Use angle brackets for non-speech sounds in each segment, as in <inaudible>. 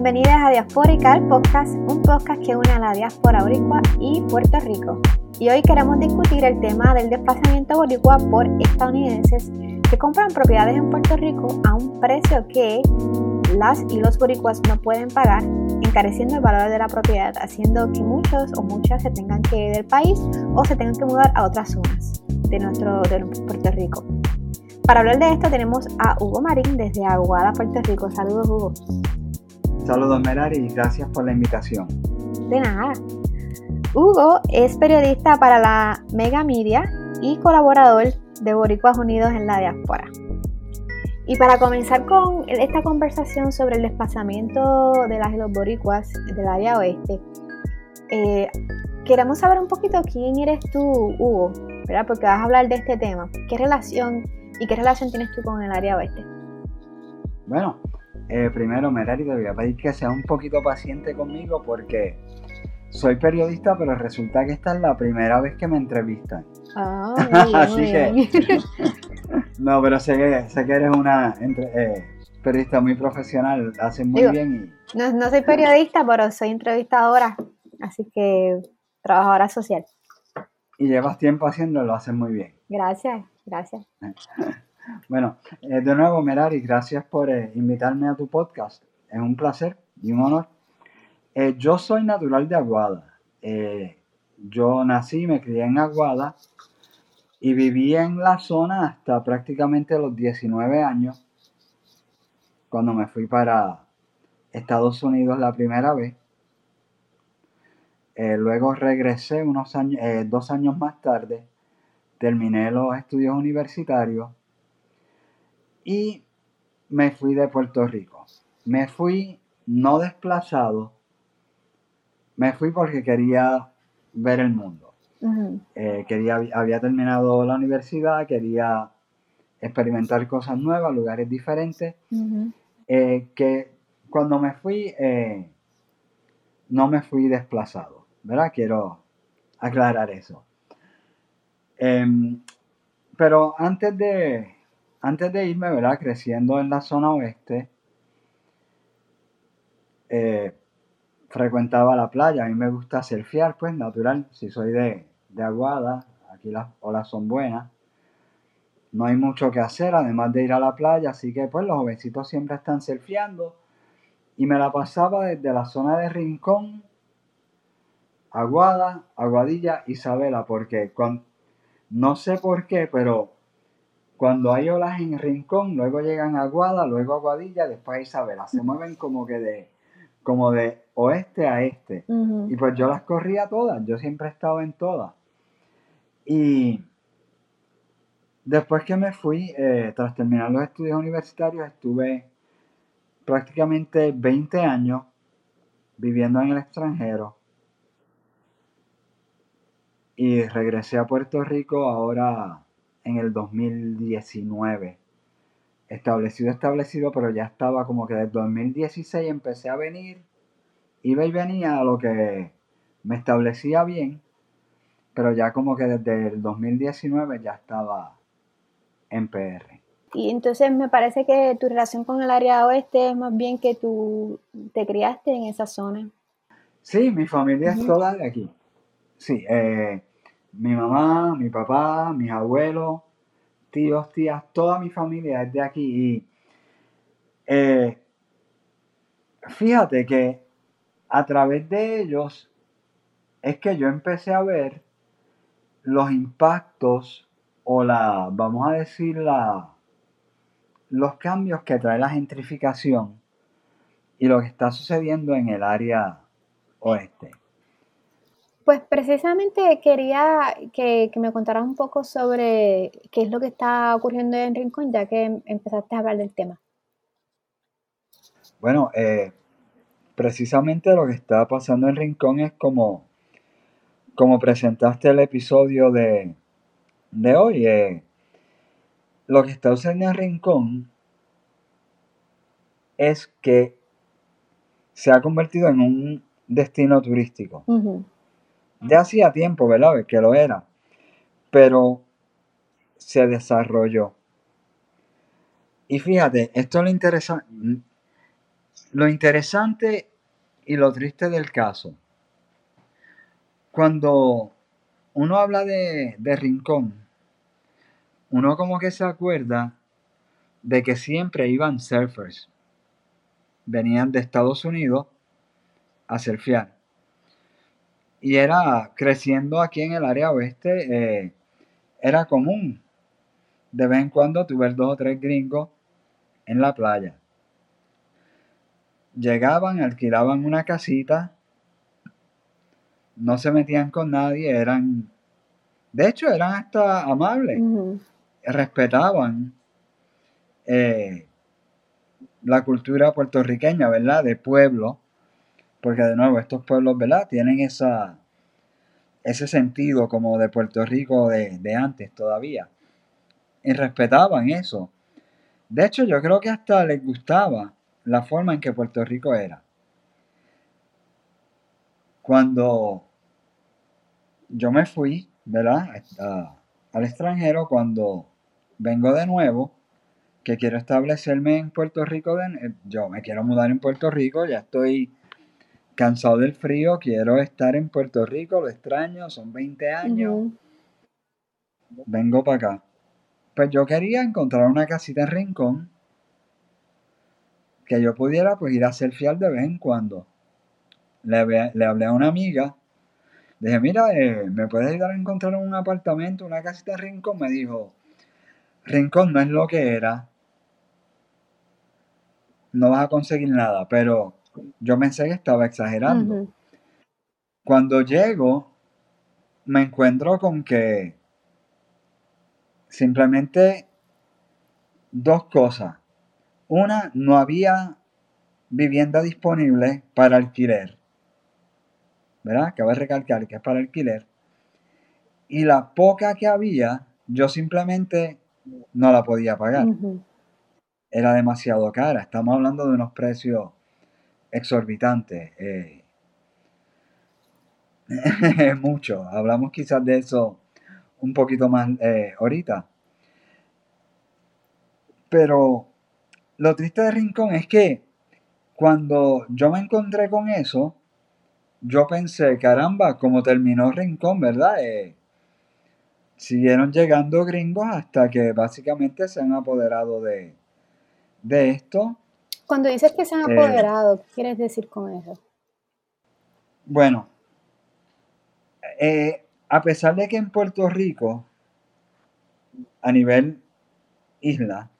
Bienvenidas a Diaspórica, el podcast, un podcast que une a la diáspora boricua y Puerto Rico. Y hoy queremos discutir el tema del desplazamiento boricua por estadounidenses que compran propiedades en Puerto Rico a un precio que las y los boricuas no pueden pagar, encareciendo el valor de la propiedad, haciendo que muchos o muchas se tengan que ir del país o se tengan que mudar a otras zonas de nuestro de Puerto Rico. Para hablar de esto tenemos a Hugo Marín desde Aguada, Puerto Rico. Saludos, Hugo. Saludos Merari y gracias por la invitación. De nada. Hugo es periodista para la Mega Media y colaborador de Boricuas Unidos en la Diáspora. Y para comenzar con esta conversación sobre el desplazamiento de las y los boricuas del área oeste, eh, queremos saber un poquito quién eres tú, Hugo, ¿verdad? Porque vas a hablar de este tema. ¿Qué relación y qué relación tienes tú con el área oeste? Bueno, eh, primero, Merari, te voy a pedir que seas un poquito paciente conmigo porque soy periodista, pero resulta que esta es la primera vez que me entrevistan. Ah, <laughs> Así que. <laughs> no, pero sé que, sé que eres una eh, periodista muy profesional, haces muy bien. Y... No, no soy periodista, pero soy entrevistadora, así que trabajadora social. Y llevas tiempo haciéndolo, lo haces muy bien. Gracias, gracias. <laughs> Bueno, eh, de nuevo, Merari, gracias por eh, invitarme a tu podcast. Es un placer y un honor. Eh, yo soy natural de Aguada. yo nací, me crié en Aguada y viví en la zona hasta prácticamente los 19 años, cuando me fui para Estados Unidos la primera vez. luego regresé unos años, dos años más tarde, terminé los estudios universitarios y me fui de Puerto Rico. Me fui no desplazado, me fui porque quería ver el mundo. Eh, quería, había terminado la universidad, quería experimentar cosas nuevas, lugares diferentes, eh, que cuando me fui, eh, no me fui desplazado, ¿verdad? Quiero aclarar eso. Em, pero antes de, antes de irme, ¿verdad? Creciendo en la zona oeste, eh, frecuentaba la playa. A mí me gusta surfear, pues natural. Si soy de, Aguada, aquí las olas son buenas. No hay mucho que hacer, además de ir a la playa, así que pues los jovencitos siempre están surfeando. Y me la pasaba desde la zona de Rincón, Aguada, Aguadilla, Isabela, porque no sé por qué, pero cuando hay olas en Rincón, luego llegan a Aguada, luego a Aguadilla, después a Isabela. Se mueven como que de, como de oeste a este. Y pues yo las corría todas, yo siempre he estado en todas. Y después que me fui, eh, tras terminar los estudios universitarios, estuve prácticamente 20 años viviendo en el extranjero. Y regresé a Puerto Rico ahora en el 2019. Establecido, establecido, pero ya estaba como que desde 2016 empecé a venir, iba y venía a lo que me establecía bien, pero ya como que desde el 2019 ya estaba en PR. Y entonces me parece que tu relación con el área oeste es más bien que tú te criaste en esa zona. Sí, mi familia es toda de aquí. Sí, eh, mi mamá, mi papá, mis abuelos, tíos, tías, toda mi familia es de aquí. Y eh, fíjate que a través de ellos es que yo empecé a ver los impactos o la, vamos a decir, la, los cambios que trae la gentrificación y lo que está sucediendo en el área oeste. Pues precisamente quería que, me contaras un poco sobre qué es lo que está ocurriendo en Rincón, ya que empezaste a hablar del tema. Bueno, eh, precisamente lo que está pasando en Rincón es como, como presentaste el episodio de, de hoy. eh, lo que está sucediendo en Rincón es que se ha convertido en un destino turístico. Ya hacía tiempo, ¿verdad? Que lo era, pero se desarrolló. Y fíjate, esto es lo interesante, lo interesante y lo triste del caso. Cuando uno habla de, de Rincón, uno como que se acuerda de que siempre iban surfers. Venían de Estados Unidos a surfear. Y era creciendo aquí en el área oeste, eh, era común de vez en cuando tu ver dos o tres gringos en la playa. Llegaban, alquilaban una casita, no se metían con nadie, eran, de hecho, eran hasta amables, respetaban eh, la cultura puertorriqueña, ¿verdad? De pueblo, porque de nuevo estos pueblos, ¿verdad? Tienen esa, ese sentido como de Puerto Rico de, de antes todavía. Y respetaban eso. De hecho, yo creo que hasta les gustaba la forma en que Puerto Rico era. Cuando yo me fui, ¿verdad? Al extranjero, cuando vengo de nuevo, que quiero establecerme en Puerto Rico, yo me quiero mudar en Puerto Rico, ya estoy cansado del frío, quiero estar en Puerto Rico, lo extraño, son 20 años, vengo para acá. Pues yo quería encontrar una casita en Rincón que yo pudiera pues ir a surfear de vez en cuando. Le, hablé- le hablé a una amiga, dije, mira, eh, ¿me puedes ayudar a encontrar un apartamento, una casita en Rincón? Me dijo, Rincón no es lo que era, no vas a conseguir nada, pero yo pensé que estaba exagerando. Cuando llego, me encuentro con que simplemente dos cosas. Una, no había vivienda disponible para alquiler. ¿Verdad? Cabe recalcar que es para alquiler. Y la poca que había, yo simplemente no la podía pagar. Era demasiado cara. Estamos hablando de unos precios exorbitantes. eh. <laughs> mucho. Hablamos quizás de eso un poquito más eh, ahorita. Pero lo triste de Rincón es que cuando yo me encontré con eso, yo pensé, caramba, como terminó Rincón, ¿verdad? Eh, siguieron llegando gringos hasta que básicamente se han apoderado de, de esto. Cuando dices que se han Eh. apoderado, ¿qué quieres decir con eso? Bueno, eh, a pesar de que en Puerto Rico, a nivel isla,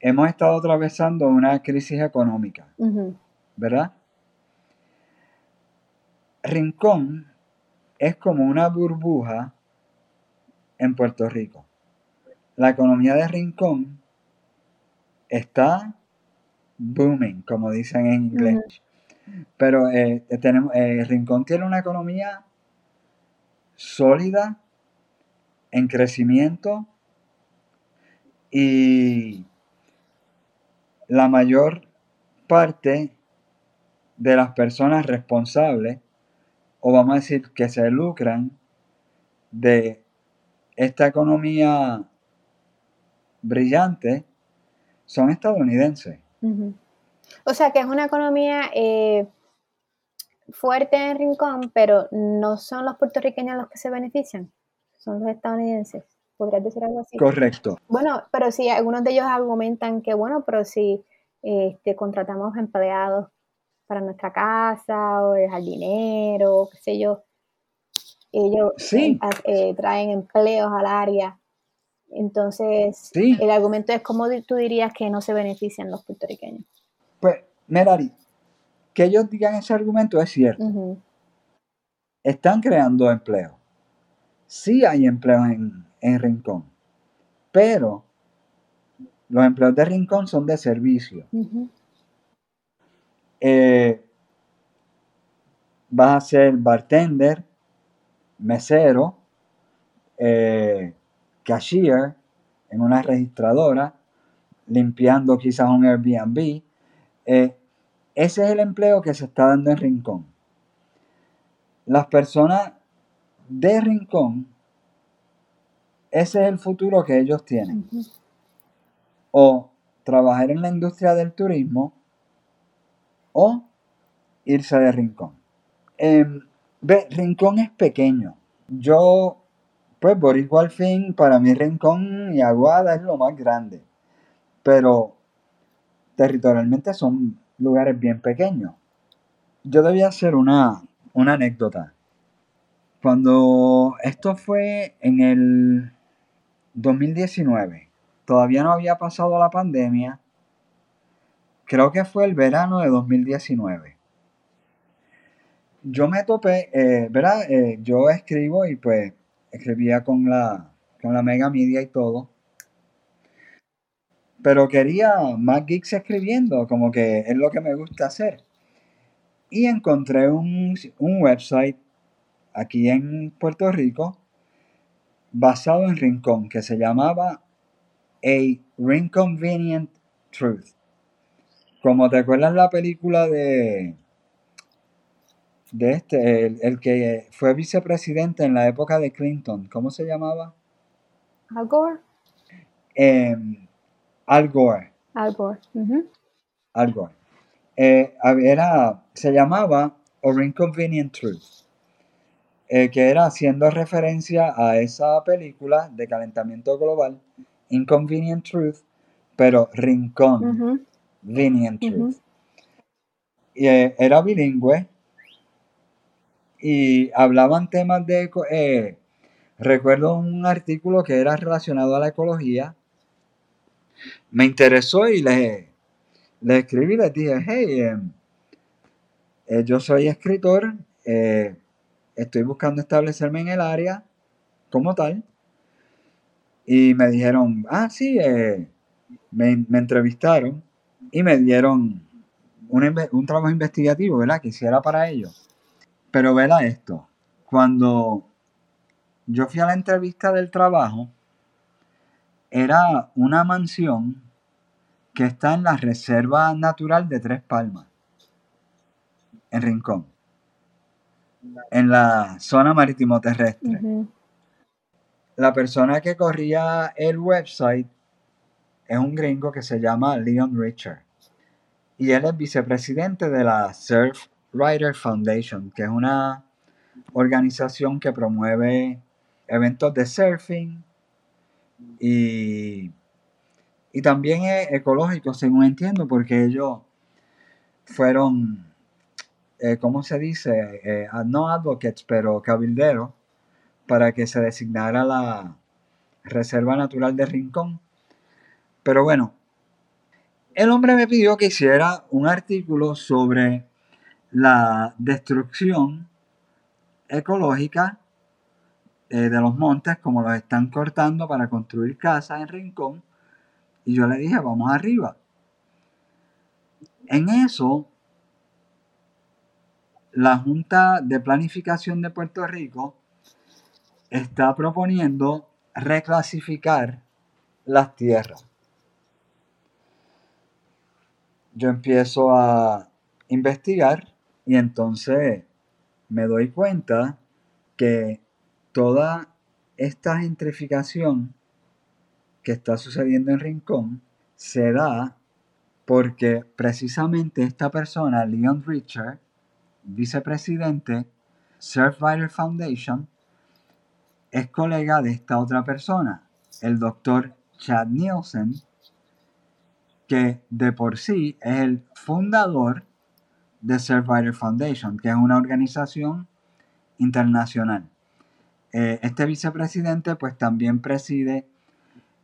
hemos estado atravesando una crisis económica. ¿verdad? Rincón es como una burbuja en Puerto Rico. La economía de Rincón está booming, como dicen en inglés. Pero eh, tenemos, eh, Rincón tiene una economía sólida, en crecimiento y la mayor parte de las personas responsables, o vamos a decir que se lucran de esta economía brillante, son estadounidenses. O sea que es una economía eh, fuerte en Rincón, pero no son los puertorriqueños los que se benefician, son los estadounidenses. ¿Podrías decir algo así? Correcto. Bueno, pero sí, algunos de ellos argumentan que, bueno, pero si este, contratamos empleados para nuestra casa o el jardinero, qué sé yo, ellos Sí. eh, eh, traen empleos al área. Entonces, Sí. el argumento es cómo tú dirías que no se benefician los puertorriqueños. Pues, Merari, que ellos digan ese argumento es cierto. Están creando empleo. Sí hay empleo en, en Rincón, pero los empleos de Rincón son de servicio. eh, vas a ser bartender, mesero, eh, cashier en una registradora, limpiando quizás un Airbnb. Eh, ese es el empleo que se está dando en Rincón. Las personas de Rincón, ese es el futuro que ellos tienen. O trabajar en la industria del turismo o irse de Rincón. Em, ve, Rincón es pequeño. Yo, pues por igual fin, para mí Rincón y Aguada es lo más grande. Pero territorialmente son lugares bien pequeños. Yo debía hacer una, una anécdota. Cuando esto fue en el 2019, todavía no había pasado la pandemia, creo que fue el verano de 2019. Yo me topé, eh, ¿verdad? Eh, yo escribo y pues escribía con la, con la Mega Media y todo. Pero quería más geeks escribiendo, como que es lo que me gusta hacer. Y encontré un, un website aquí en Puerto Rico basado en Rincón que se llamaba A Rinconvenient Truth. Como te acuerdas la película de de este, el, el que fue vicepresidente en la época de Clinton, ¿cómo se llamaba? Al Gore. Em, Al Gore. Al Gore. Al Gore. Eh, era, se llamaba A Inconvenient Truth, eh, que era haciendo referencia a esa película de calentamiento global, Inconvenient Truth, pero Rincón. Venient Ujú. Truth. Y, eh, era bilingüe y hablaban temas de... eh, recuerdo un artículo que era relacionado a la ecología. Me interesó y le, le escribí y les dije, hey, em, eh, yo soy escritor, eh, estoy buscando establecerme en el área como tal. Y me dijeron, ah, sí, eh, me, me entrevistaron y me dieron un, un trabajo investigativo, ¿verdad? Que hiciera para ellos. Pero vela esto, cuando yo fui a la entrevista del trabajo, era una mansión que está en la Reserva Natural de Tres Palmas, en Rincón, en la zona marítimo terrestre. La persona que corría el website es un gringo que se llama Leon Richard. Y él es vicepresidente de la Surf Rider Foundation, que es una organización que promueve eventos de surfing y, y también es ecológico, según entiendo, porque ellos fueron, eh, ¿cómo se dice? Eh, no advocates, pero cabilderos, para que se designara la Reserva Natural de Rincón. Pero bueno, el hombre me pidió que hiciera un artículo sobre la destrucción ecológica eh, de los montes, como los están cortando para construir casas en Rincón. Y yo le dije, vamos arriba. En eso, la Junta de Planificación de Puerto Rico está proponiendo reclasificar las tierras. Yo empiezo a investigar y entonces me doy cuenta que toda esta gentrificación que está sucediendo en Rincón se da porque precisamente esta persona, Leon Richard, vicepresidente, Surf Rider Foundation, es colega de esta otra persona, el doctor Chad Nielsen, que de por sí es el fundador Surf Rider Foundation, que es una organización internacional. Eh, este vicepresidente pues también preside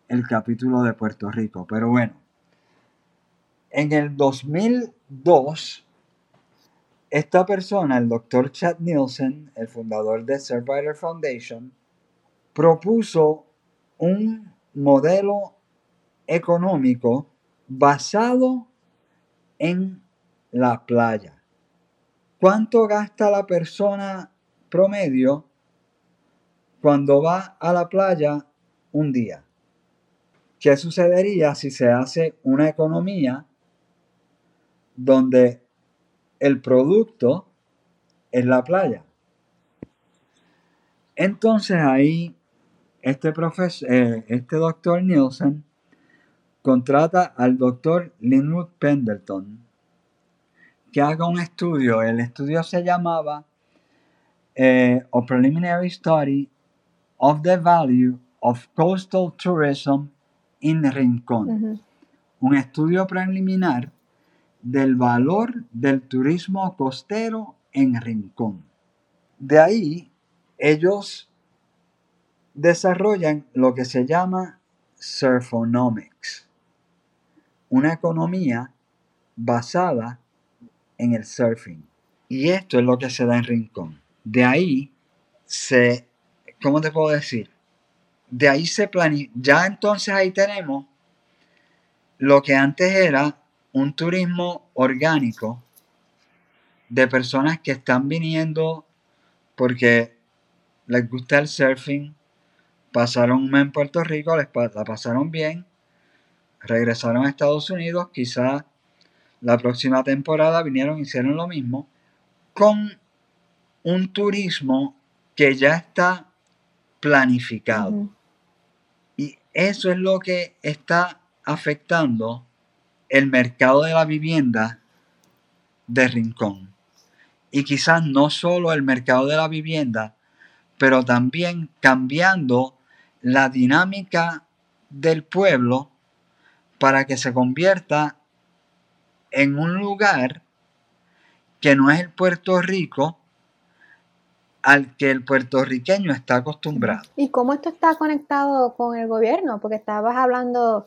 el capítulo de Puerto Rico. Pero bueno, en el 2002, esta persona, el doctor Chad Nielsen, el fundador de Surf Rider Foundation, propuso un modelo económico basado en la playa. ¿Cuánto gasta la persona promedio cuando va a la playa un día? ¿Qué sucedería si se hace una economía donde el producto es la playa? Entonces ahí este eh, este doctor Nielsen contrata al doctor Linwood Pendleton que haga un estudio. El estudio se llamaba eh, A Preliminary Study of the Value of Coastal Tourism in Rincón. Un estudio preliminar del valor del turismo costero en Rincón. De ahí, ellos desarrollan lo que se llama surfonomics, una economía basada en el surfing. Y esto es lo que se da en Rincón. De ahí se, ¿cómo te puedo decir? De ahí se planifica, ya entonces ahí tenemos lo que antes era un turismo orgánico de personas que están viniendo porque les gusta el surfing, pasaron un mes en Puerto Rico, les la pasaron bien, regresaron a Estados Unidos, quizás la próxima temporada vinieron y hicieron lo mismo con un turismo que ya está planificado. Y eso es lo que está afectando el mercado de la vivienda de Rincón. Y quizás no solo el mercado de la vivienda, pero también cambiando la dinámica del pueblo para que se convierta en un lugar que no es el Puerto Rico al que el puertorriqueño está acostumbrado. ¿Y cómo esto está conectado con el gobierno? Porque estabas hablando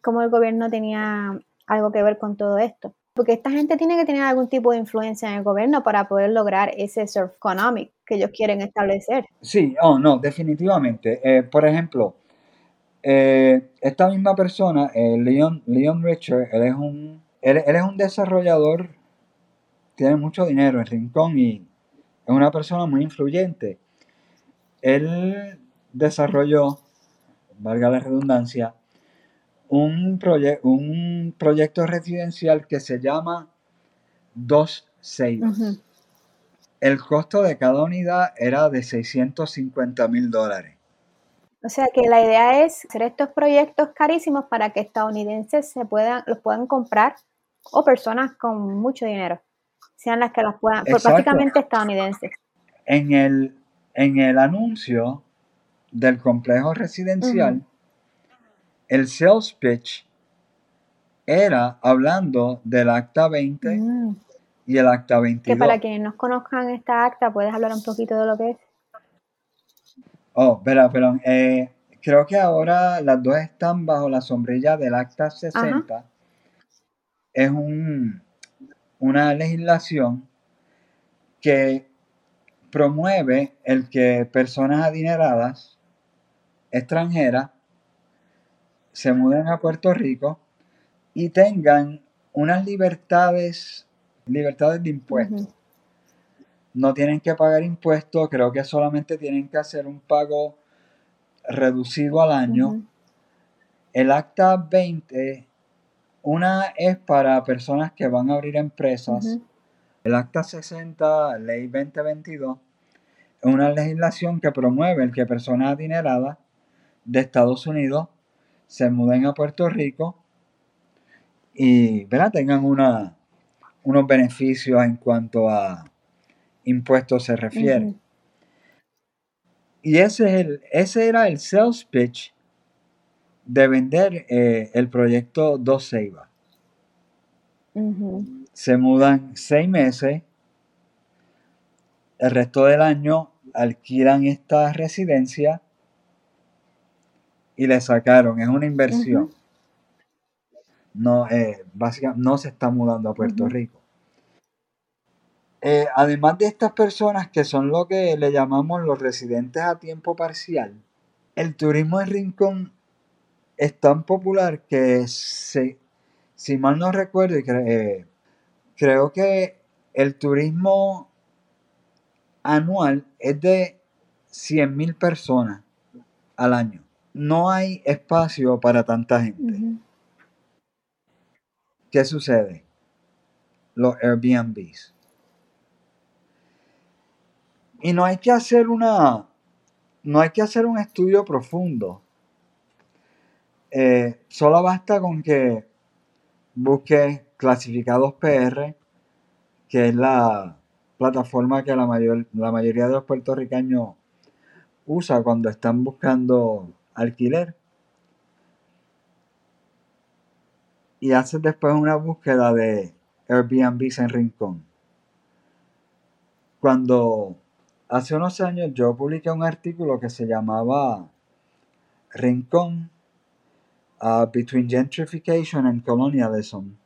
cómo el gobierno tenía algo que ver con todo esto. Porque esta gente tiene que tener algún tipo de influencia en el gobierno para poder lograr ese surf economic que ellos quieren establecer. Sí, oh, no, definitivamente. Eh, por ejemplo, eh, esta misma persona, eh, Leon, Leon Richard, él es un él, es un desarrollador, tiene mucho dinero en Rincón y es una persona muy influyente. Él desarrolló, valga la redundancia, un, un proyecto residencial que se llama Dos Seis. El costo de cada unidad era de 650 mil dólares. O sea que la idea es hacer estos proyectos carísimos para que estadounidenses se puedan, los puedan comprar o personas con mucho dinero, sean las que las puedan, por básicamente estadounidenses. En el, en el anuncio del complejo residencial, el sales pitch era hablando del acta 20 mm. y el acta 22. Que para quienes no conozcan esta acta, ¿puedes hablar un poquito de lo que es? Oh, espera, perdón. Eh, creo que ahora las dos están bajo la sombrilla del acta 60 es una legislación que promueve el que personas adineradas extranjeras se muden a Puerto Rico y tengan unas libertades, libertades de impuestos. No tienen que pagar impuestos, creo que solamente tienen que hacer un pago reducido al año. El acta 20 una es para personas que van a abrir empresas. El Acta 60, Ley 2022, es una legislación que promueve el que personas adineradas de Estados Unidos se muden a Puerto Rico y tengan una, unos beneficios en cuanto a impuestos se refiere. Y ese, es el, ese era el sales pitch de vender eh, el proyecto Dos Ceiba. Se mudan seis meses, el resto del año alquilan esta residencia y le sacaron, es una inversión. No, eh, básicamente no se está mudando a Puerto Rico. Eh, además de estas personas que son lo que le llamamos los residentes a tiempo parcial, el turismo en Rincón es tan popular que, se, si mal no recuerdo, eh, creo que el turismo anual es de 100.000 personas al año. No hay espacio para tanta gente. ¿Qué sucede? Los Airbnbs. Y no hay que hacer una. No hay que hacer un estudio profundo. Eh, solo basta con que busques clasificados PR, que es la plataforma que la, mayor, la mayoría de los puertorriqueños usa cuando están buscando alquiler. Y haces después una búsqueda de Airbnb en Rincón. Cuando hace unos años yo publiqué un artículo que se llamaba Rincón uh, Between Gentrification and Colonialism.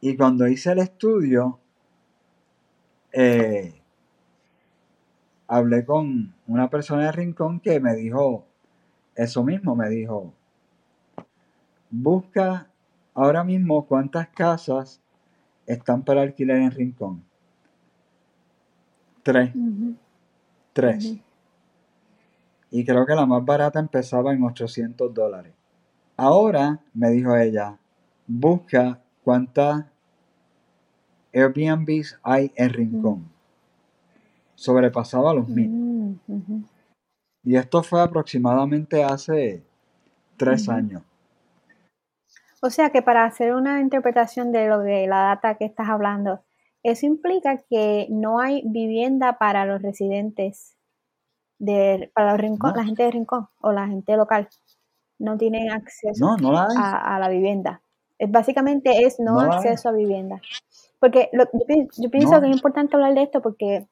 Y cuando hice el estudio, eh, hablé con una persona de Rincón que me dijo eso mismo, me dijo, busca ahora mismo cuántas casas están para alquiler en Rincón. Tres. Tres. Y creo que la más barata empezaba en 800 dólares. Ahora, me dijo ella, busca cuántas Airbnbs hay en Rincón. Sobrepasaba los mil. Mm, y esto fue aproximadamente hace tres años. O sea que para hacer una interpretación de lo de la data que estás hablando, eso implica que no hay vivienda para los residentes de, para los rincón, la gente de rincón o la gente local. No tienen acceso a, la vivienda. Es, básicamente es no, acceso a vivienda. Porque yo, pienso que es importante hablar de esto porque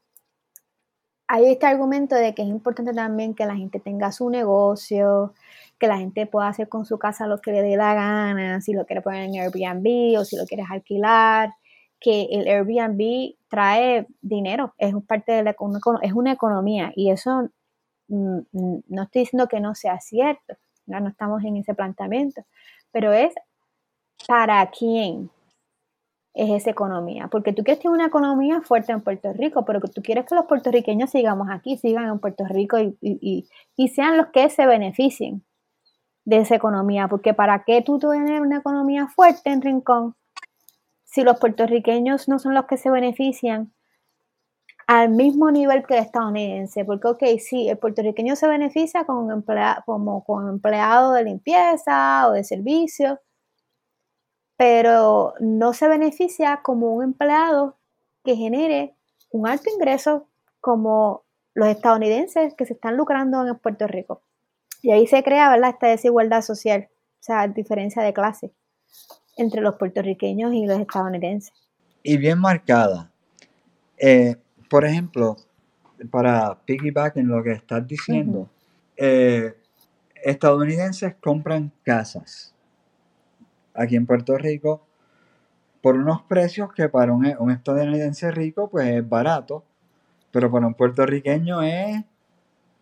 hay este argumento de que es importante también que la gente tenga su negocio, que la gente pueda hacer con su casa lo que le dé la gana, si lo quiere poner en Airbnb o si lo quieres alquilar, que el Airbnb trae dinero, es parte de la es una economía y eso mm, mm, no estoy diciendo que no sea cierto, no estamos en ese planteamiento, pero es para quién, es esa economía. Porque tú quieres tener una economía fuerte en Puerto Rico, pero tú quieres que los puertorriqueños sigamos aquí, sigan en Puerto Rico y, sean los que se beneficien de esa economía. Porque ¿para qué tú tener una economía fuerte en Rincón si los puertorriqueños no son los que se benefician al mismo nivel que el estadounidense? Porque, ok, sí, el puertorriqueño se beneficia como con empleado de limpieza o de servicio pero no se beneficia como un empleado que genere un alto ingreso como los estadounidenses que se están lucrando en Puerto Rico. Y ahí se crea ¿verdad? esta desigualdad social, o sea, diferencia de clase entre los puertorriqueños y los estadounidenses. Y bien marcada. Eh, por ejemplo, para piggyback en lo que estás diciendo, eh, estadounidenses compran casas aquí en Puerto Rico por unos precios que para un, estadounidense rico pues es barato, pero para un puertorriqueño es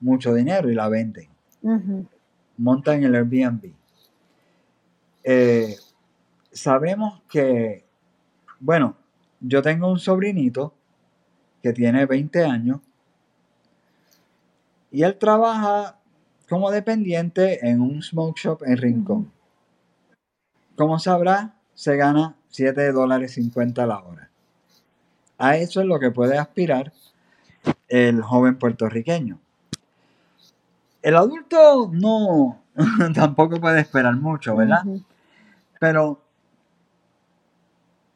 mucho dinero y la venden. Montan el Airbnb. Eh, sabemos que, bueno, yo tengo un sobrinito que tiene 20 años y él trabaja como dependiente en un smoke shop en Rincón. Como sabrá, se gana 7 dólares 50 la hora. A eso es lo que puede aspirar el joven puertorriqueño. El adulto no, <laughs> tampoco puede esperar mucho, ¿verdad? Pero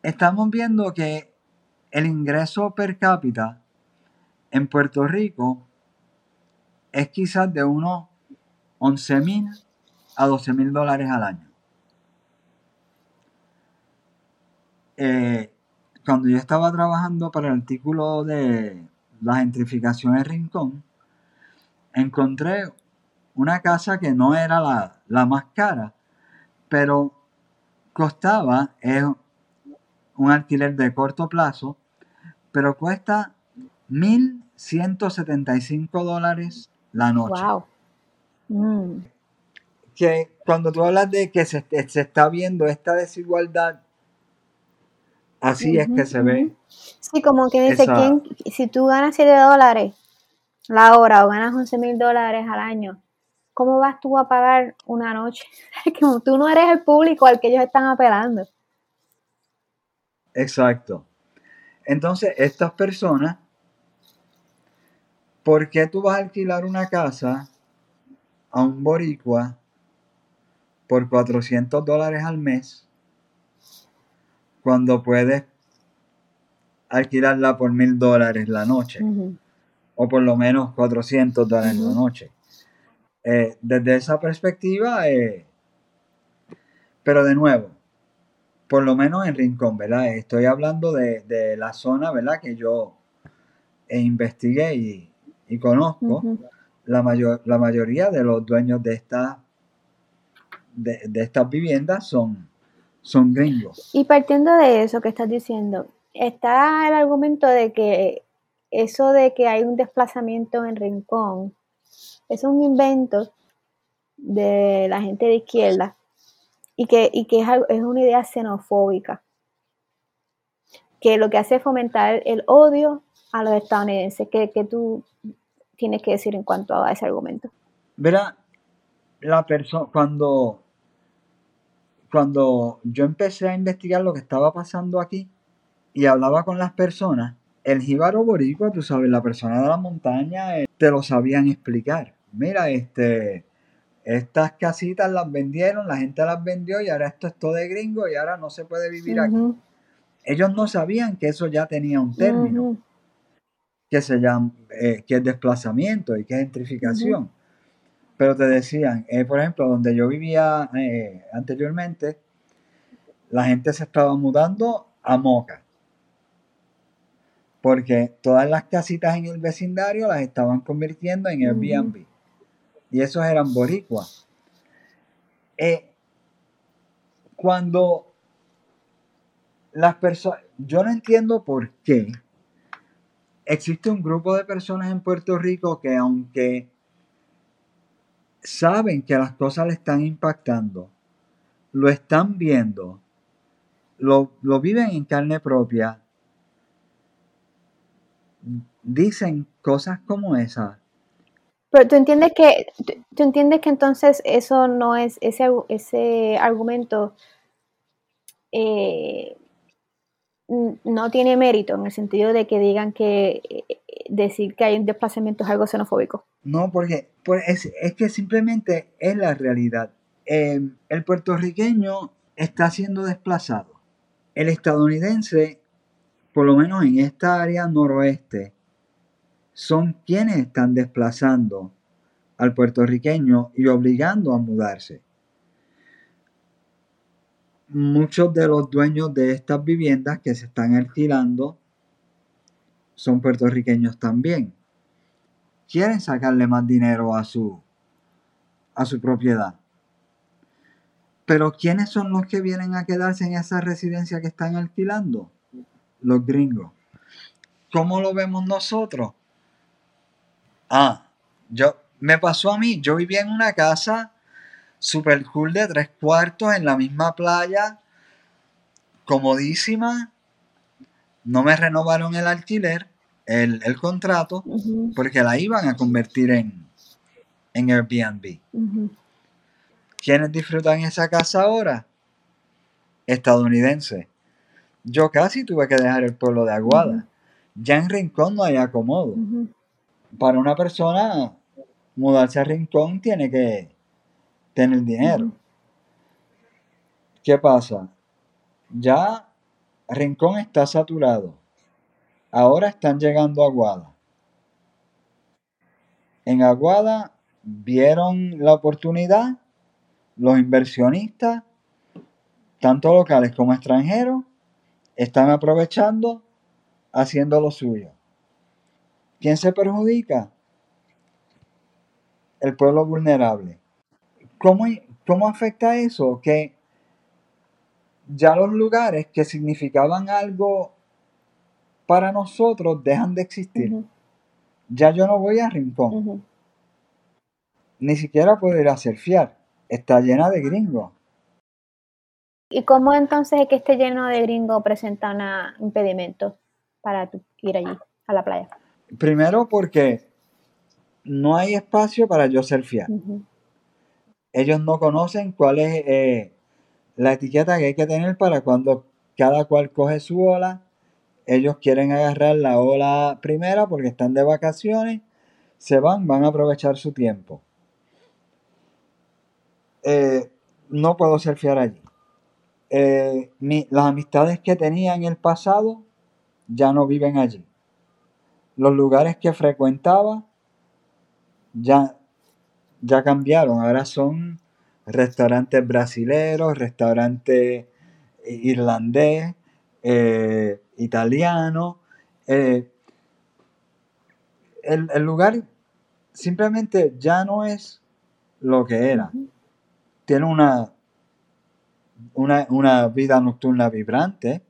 estamos viendo que el ingreso per cápita en Puerto Rico es quizás de unos 11 mil a 12 mil dólares al año. Eh, cuando yo estaba trabajando para el artículo de la gentrificación en Rincón, encontré una casa que no era la, más cara, pero costaba, es un alquiler de corto plazo, pero cuesta 1.175 dólares la noche. Wow. Mm. Que cuando tú hablas de que se, se, está viendo esta desigualdad Así es que se ve. Sí, como que dice, ¿quién, si tú ganas 7 dólares la hora o ganas 11 mil dólares al año, ¿cómo vas tú a pagar una noche? <laughs> Como tú no eres el público al que ellos están apelando. Exacto. Entonces, estas personas, ¿por qué tú vas a alquilar una casa a un boricua por 400 dólares al mes cuando puedes alquilarla por mil dólares la noche? O por lo menos 400 dólares la noche. Eh, desde esa perspectiva, eh, pero de nuevo, por lo menos en Rincón, ¿verdad? Estoy hablando de, la zona, ¿verdad? Que yo investigué y, conozco. la, mayor, la mayoría de los dueños de, esta, de, estas viviendas son, son gringos. Y partiendo de eso que estás diciendo, está el argumento de que eso de que hay un desplazamiento en Rincón es un invento de la gente de izquierda y que, que es, una idea xenofóbica, que lo que hace es fomentar el odio a los estadounidenses. ¿Qué, tú tienes que decir en cuanto a ese argumento? Verá, la persona, cuando, cuando yo empecé a investigar lo que estaba pasando aquí y hablaba con las personas, el jíbaro boricua, tú sabes, la persona de la montaña, eh, te lo sabían explicar. Mira, este, estas casitas las vendieron, la gente las vendió y ahora esto es todo de gringo y ahora no se puede vivir aquí. Ellos no sabían que eso ya tenía un término, que se llama, eh, que es desplazamiento y que es gentrificación. Pero te decían, eh, por ejemplo, donde yo vivía eh, anteriormente, la gente se estaba mudando a Moca. Porque todas las casitas en el vecindario las estaban convirtiendo en Airbnb y esos eran boricuas. Eh, cuando las personas, yo no entiendo por qué existe un grupo de personas en Puerto Rico que aunque saben que las cosas le están impactando, lo están viendo, lo, lo viven en carne propia, dicen cosas como esas pero tú entiendes que, tú entiendes que entonces eso no es, ese, ese argumento eh, no tiene mérito en el sentido de que digan que eh, decir que hay un desplazamiento es algo xenofóbico. No, porque es, que simplemente es la realidad. Em, el puertorriqueño está siendo desplazado. El estadounidense, por lo menos en esta área noroeste, son quienes están desplazando al puertorriqueño y obligando a mudarse. Muchos de los dueños de estas viviendas que se están alquilando son puertorriqueños también. Quieren sacarle más dinero a su, a su propiedad. Pero ¿quiénes son los que vienen a quedarse en esa residencia que están alquilando? Los gringos. ¿Cómo lo vemos nosotros? Ah, yo, me pasó a mí, yo vivía en una casa super cool de tres cuartos en la misma playa, comodísima. No me renovaron el alquiler, el, contrato, porque la iban a convertir en, en Airbnb. ¿Quiénes disfrutan esa casa ahora? Estadounidenses. Yo casi tuve que dejar el pueblo de Aguada. Ya en Rincón no hay acomodo para una persona mudarse a Rincón tiene que tener dinero. ¿Qué pasa? Ya Rincón está saturado. Ahora están llegando a Aguada. En Aguada vieron la oportunidad los inversionistas, tanto locales como extranjeros, están aprovechando haciendo lo suyo. ¿Quién se perjudica? El pueblo vulnerable. ¿Cómo, cómo afecta eso? Que ya los lugares que significaban algo para nosotros dejan de existir. Ya yo no voy a Rincón. Ni siquiera puedo ir a surfear. Está llena de gringos. ¿Y cómo entonces es que esté lleno de gringos presenta un impedimento para ir allí, a la playa? Primero porque no hay espacio para yo ser fiel. Ellos no conocen cuál es eh, la etiqueta que hay que tener para cuando cada cual coge su ola. Ellos quieren agarrar la ola primera porque están de vacaciones, se van, van a aprovechar su tiempo. Eh, no puedo ser fiel allí. Eh, las amistades que tenía en el pasado ya no viven allí. Los lugares que frecuentaba ya, ya cambiaron. Ahora son restaurantes brasileros, restaurantes irlandés, eh, italiano. Eh, el, el, lugar simplemente ya no es lo que era. Tiene una, una, vida nocturna vibrante.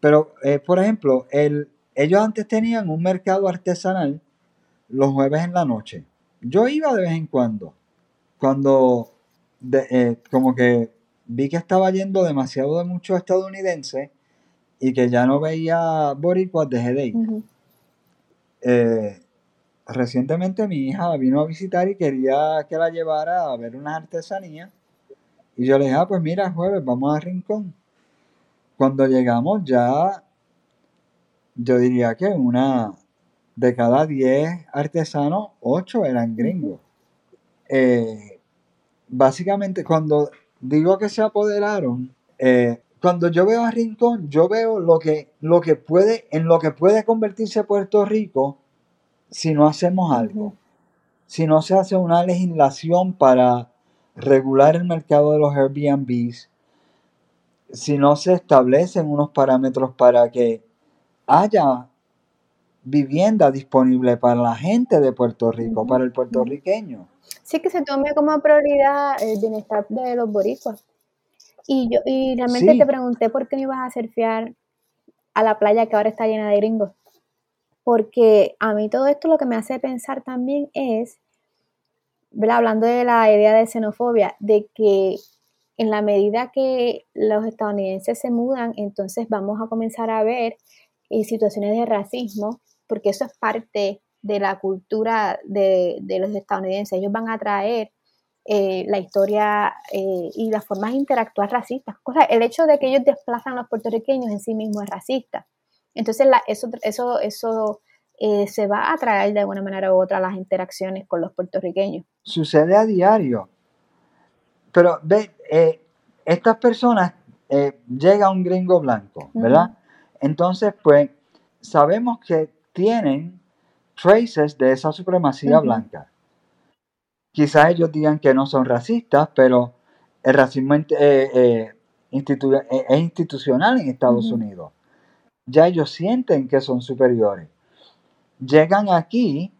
Pero, eh, por ejemplo, el, ellos antes tenían un mercado artesanal los jueves en la noche. Yo iba de vez en cuando. Cuando eh, como que vi que estaba yendo demasiado de muchos estadounidenses y que ya no veía boricuas, dejé de ir. Eh, recientemente mi hija vino a visitar y quería que la llevara a ver unas artesanías. Y yo le dije, ah, pues mira, jueves, vamos a Rincón. Cuando llegamos ya, yo diría que una de cada 10 artesanos, 8 eran gringos. Eh, básicamente, cuando digo que se apoderaron, eh, cuando yo veo a Rincón, yo veo lo que, lo que puede, en lo que puede convertirse Puerto Rico si no hacemos algo. Si no se hace una legislación para regular el mercado de los Airbnbs, si no se establecen unos parámetros para que haya vivienda disponible para la gente de Puerto Rico, para el puertorriqueño. Sí, que se tome como prioridad el bienestar de los boricuas. Y yo y realmente te pregunté por qué no ibas a surfear a la playa que ahora está llena de gringos. Porque a mí todo esto lo que me hace pensar también es hablando de la idea de xenofobia, de que en la medida que los estadounidenses se mudan, entonces vamos a comenzar a ver eh, situaciones de racismo, porque eso es parte de la cultura de, los estadounidenses. Ellos van a traer eh, la historia eh, y las formas de interactuar racistas. el hecho de que ellos desplazan a los puertorriqueños en sí mismo es racista. Entonces, eso, eso, eso eh, se va a traer de alguna manera u otra las interacciones con los puertorriqueños. Sucede a diario. Pero ve, estas personas llega un gringo blanco, ¿verdad? Entonces, pues, sabemos que tienen traces de esa supremacía blanca. Quizás ellos digan que no son racistas, pero el racismo es institucional en Estados Unidos. Ya ellos sienten que son superiores llegan aquí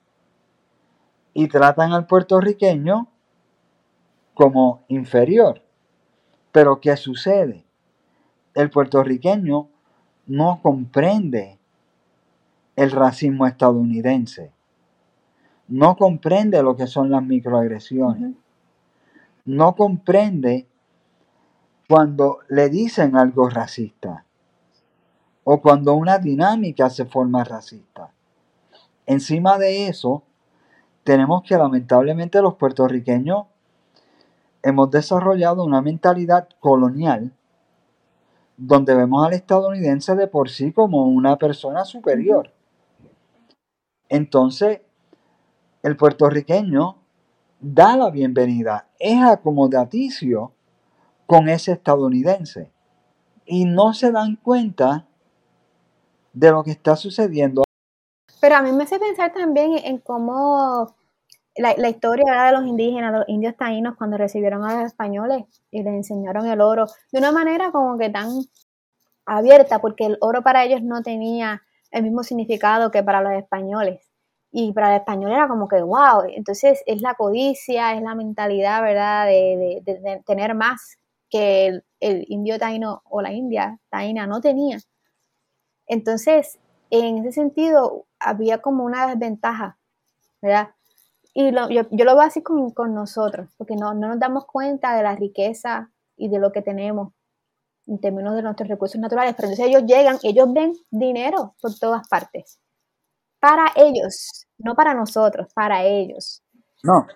y tratan al puertorriqueño como inferior. Pero ¿qué sucede? El puertorriqueño no comprende el racismo estadounidense. No comprende lo que son las microagresiones. No comprende cuando le dicen algo racista o cuando una dinámica se forma racista. Encima de eso, tenemos que lamentablemente los puertorriqueños hemos desarrollado una mentalidad colonial donde vemos al estadounidense de por sí como una persona superior. Entonces, el puertorriqueño da la bienvenida, es acomodaticio con ese estadounidense y no se dan cuenta de lo que está sucediendo pero a mí me hace pensar también en cómo la, historia de los indígenas, de los indios taínos, cuando recibieron a los españoles y les enseñaron el oro, de una manera como que tan abierta, porque el oro para ellos no tenía el mismo significado que para los españoles. Y para los españoles era como que, wow, entonces es la codicia, es la mentalidad, ¿verdad?, de, tener más que el, el, indio taíno o la india taína no tenía. Entonces, en ese sentido, había como una desventaja, ¿verdad? Y yo, lo veo así con, nosotros, porque no, nos damos cuenta de la riqueza y de lo que tenemos en términos de nuestros recursos naturales. Pero entonces ellos llegan, ellos ven dinero por todas partes. Para ellos, no para nosotros, para ellos. No,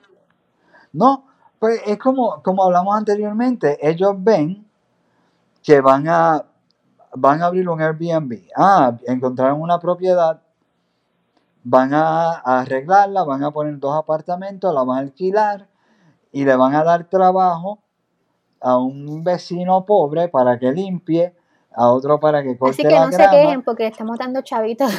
no, pues es como, como hablamos anteriormente, ellos ven que van a, van a abrir un Airbnb. Ah, encontraron una propiedad, van a, arreglarla, van a poner dos apartamentos, la van a alquilar y le van a dar trabajo a un vecino pobre para que limpie, a otro para que corte Así que no se quejen porque estamos dando chavitos.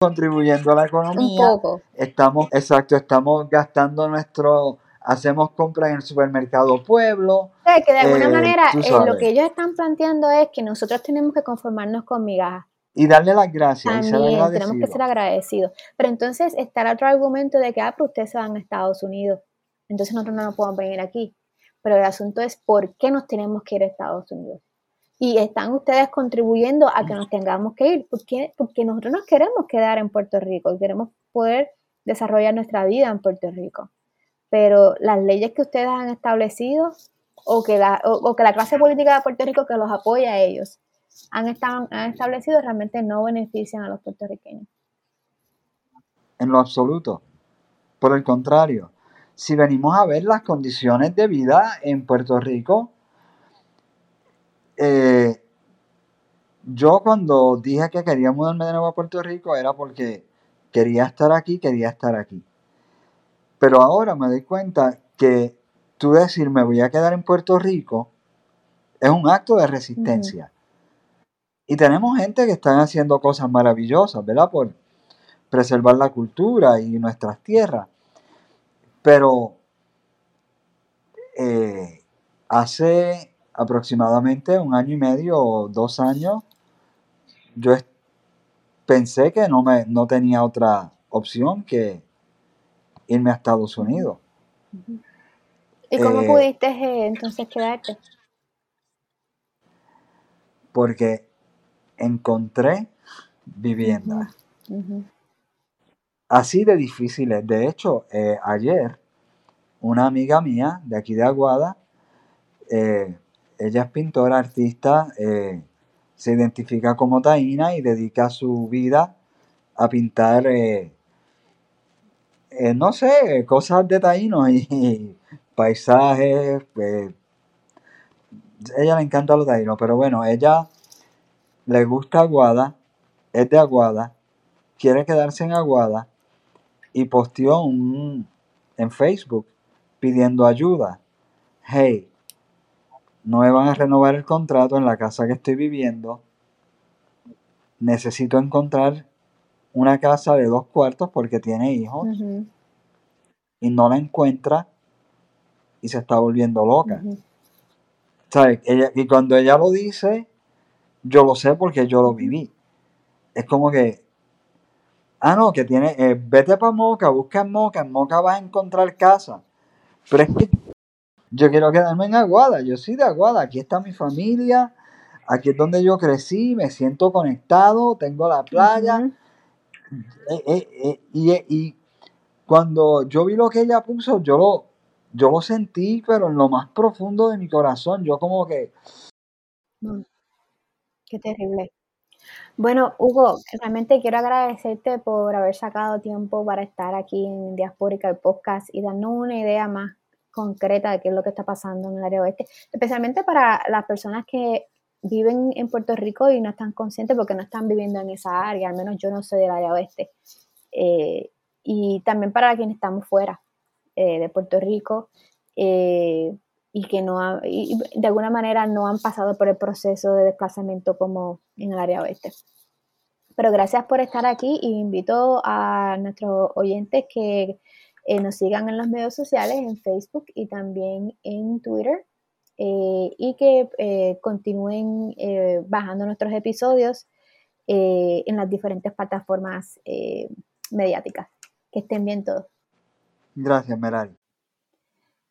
contribuyendo a la economía. Un poco. Estamos, exacto, estamos gastando nuestro hacemos compras en el supermercado pueblo. que de alguna eh, manera eh, lo que ellos están planteando es que nosotros tenemos que conformarnos con migajas. Y darle las gracias. También tenemos que ser agradecidos. Pero entonces está el otro argumento de que, ah, pero ustedes se van a Estados Unidos. Entonces nosotros no nos podemos venir aquí. Pero el asunto es por qué nos tenemos que ir a Estados Unidos. Y están ustedes contribuyendo a que nos tengamos que ir. ¿Por qué? Porque nosotros nos queremos quedar en Puerto Rico. Queremos poder desarrollar nuestra vida en Puerto Rico pero las leyes que ustedes han establecido o que la, o, que la clase política de Puerto Rico que los apoya a ellos han, estado, han establecido realmente no benefician a los puertorriqueños. En lo absoluto. Por el contrario, si venimos a ver las condiciones de vida en Puerto Rico, eh, yo cuando dije que quería mudarme de nuevo a Puerto Rico era porque quería estar aquí, quería estar aquí. Pero ahora me doy cuenta que tú decir me voy a quedar en Puerto Rico es un acto de resistencia. Y tenemos gente que están haciendo cosas maravillosas, ¿verdad? Por preservar la cultura y nuestras tierras. Pero eh, hace aproximadamente un año y medio o dos años, yo pensé que no, me, no tenía otra opción que irme a Estados Unidos. ¿Y cómo eh, pudiste eh, entonces quedarte? Porque encontré vivienda. Así de difíciles. De hecho, eh, ayer una amiga mía de aquí de Aguada, ella es pintora, artista, se identifica como taína y dedica su vida a pintar eh, no sé, cosas de taínos y, paisajes. Pues, ella le encanta los taínos, pero bueno, ella le gusta Aguada, es de Aguada, quiere quedarse en Aguada y posteó un, en Facebook pidiendo ayuda. Hey, no me van a renovar el contrato en la casa que estoy viviendo. Necesito encontrar una casa de dos cuartos porque tiene hijos y no la encuentra y se está volviendo loca. y cuando ella lo dice, yo lo sé porque yo lo viví. Es como que, ah, no, que tiene, eh, vete para Moca, busca en Moca, en Moca vas a encontrar casa. Pero es que yo quiero quedarme en Aguada, yo soy de Aguada, aquí está mi familia, aquí es donde yo crecí, me siento conectado, tengo la playa. Eh, eh, eh, y, cuando yo vi lo que ella puso, yo lo, yo lo sentí, pero en lo más profundo de mi corazón, yo como que... Mm, qué terrible. Bueno, Hugo, realmente quiero agradecerte por haber sacado tiempo para estar aquí en Diaspórica, el podcast, y darnos una idea más concreta de qué es lo que está pasando en el área oeste, especialmente para las personas que viven en Puerto Rico y no están conscientes porque no están viviendo en esa área, al menos yo no soy del área oeste. Eh, y también para quienes estamos fuera eh, de Puerto Rico eh, y que no de alguna manera no han pasado por el proceso de desplazamiento como en el área oeste. Pero gracias por estar aquí y invito a nuestros oyentes que nos sigan en los medios sociales, en Facebook y también en Twitter eh, y que eh, continúen eh, bajando nuestros episodios en las diferentes plataformas mediáticas. Que estén bien todos. Gracias, Meral.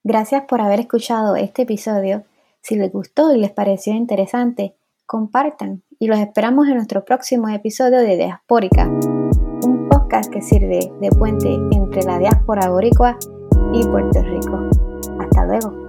Gracias por haber escuchado este episodio. Si les gustó y les pareció interesante, compartan y los esperamos en nuestro próximo episodio de Diaspórica, un podcast que sirve de puente entre la diáspora boricua y Puerto Rico. Hasta luego.